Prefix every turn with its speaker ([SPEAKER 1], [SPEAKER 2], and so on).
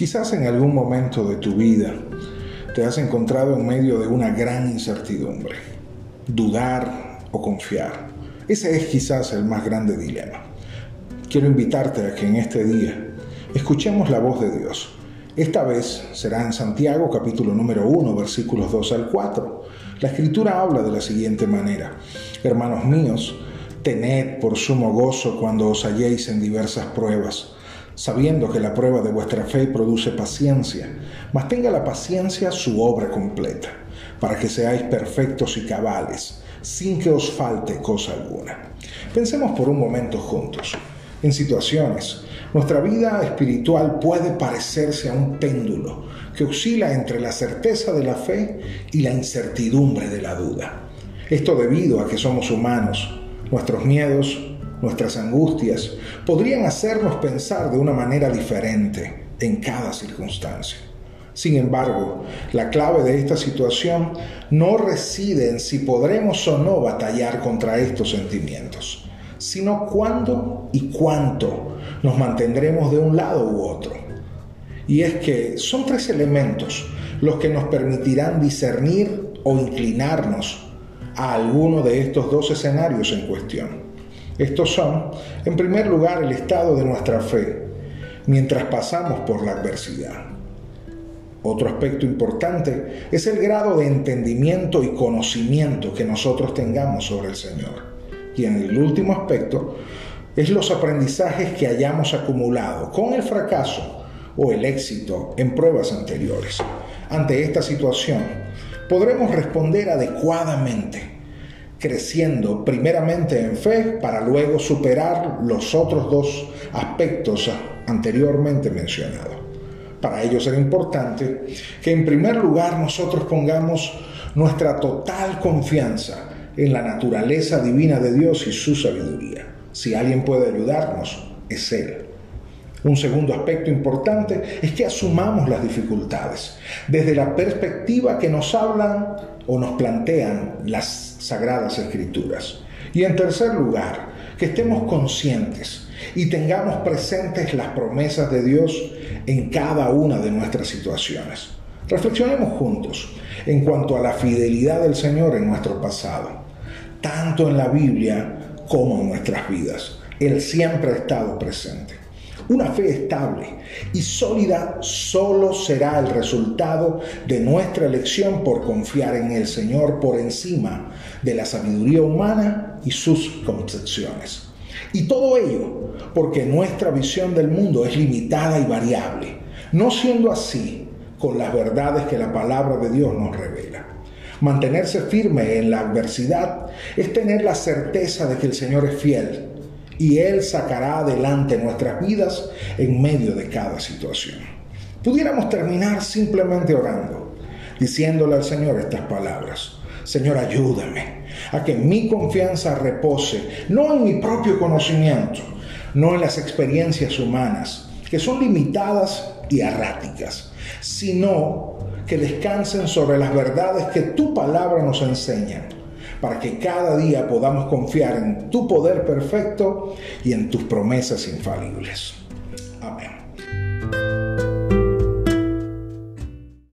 [SPEAKER 1] Quizás en algún momento de tu vida te has encontrado en medio de una gran incertidumbre, dudar o confiar. Ese es quizás el más grande dilema. Quiero invitarte a que en este día escuchemos la voz de Dios. Esta vez será en Santiago capítulo número 1 versículos 2 al 4. La escritura habla de la siguiente manera. Hermanos míos, tened por sumo gozo cuando os halléis en diversas pruebas sabiendo que la prueba de vuestra fe produce paciencia, mas tenga la paciencia su obra completa, para que seáis perfectos y cabales, sin que os falte cosa alguna. Pensemos por un momento juntos. En situaciones, nuestra vida espiritual puede parecerse a un péndulo que oscila entre la certeza de la fe y la incertidumbre de la duda. Esto debido a que somos humanos, nuestros miedos, nuestras angustias, podrían hacernos pensar de una manera diferente en cada circunstancia. Sin embargo, la clave de esta situación no reside en si podremos o no batallar contra estos sentimientos, sino cuándo y cuánto nos mantendremos de un lado u otro. Y es que son tres elementos los que nos permitirán discernir o inclinarnos a alguno de estos dos escenarios en cuestión. Estos son, en primer lugar, el estado de nuestra fe mientras pasamos por la adversidad. Otro aspecto importante es el grado de entendimiento y conocimiento que nosotros tengamos sobre el Señor. Y en el último aspecto es los aprendizajes que hayamos acumulado con el fracaso o el éxito en pruebas anteriores. Ante esta situación, podremos responder adecuadamente creciendo primeramente en fe para luego superar los otros dos aspectos anteriormente mencionados. Para ello será importante que en primer lugar nosotros pongamos nuestra total confianza en la naturaleza divina de Dios y su sabiduría. Si alguien puede ayudarnos, es Él. Un segundo aspecto importante es que asumamos las dificultades desde la perspectiva que nos hablan o nos plantean las sagradas escrituras. Y en tercer lugar, que estemos conscientes y tengamos presentes las promesas de Dios en cada una de nuestras situaciones. Reflexionemos juntos en cuanto a la fidelidad del Señor en nuestro pasado, tanto en la Biblia como en nuestras vidas. Él siempre ha estado presente. Una fe estable y sólida solo será el resultado de nuestra elección por confiar en el Señor por encima de la sabiduría humana y sus concepciones. Y todo ello porque nuestra visión del mundo es limitada y variable, no siendo así con las verdades que la palabra de Dios nos revela. Mantenerse firme en la adversidad es tener la certeza de que el Señor es fiel y Él sacará adelante nuestras vidas en medio de cada situación. Pudiéramos terminar simplemente orando, diciéndole al Señor estas palabras. Señor, ayúdame a que mi confianza repose no en mi propio conocimiento, no en las experiencias humanas, que son limitadas y erráticas, sino que descansen sobre las verdades que tu palabra nos enseña para que cada día podamos confiar en tu poder perfecto y en tus promesas infalibles. Amén.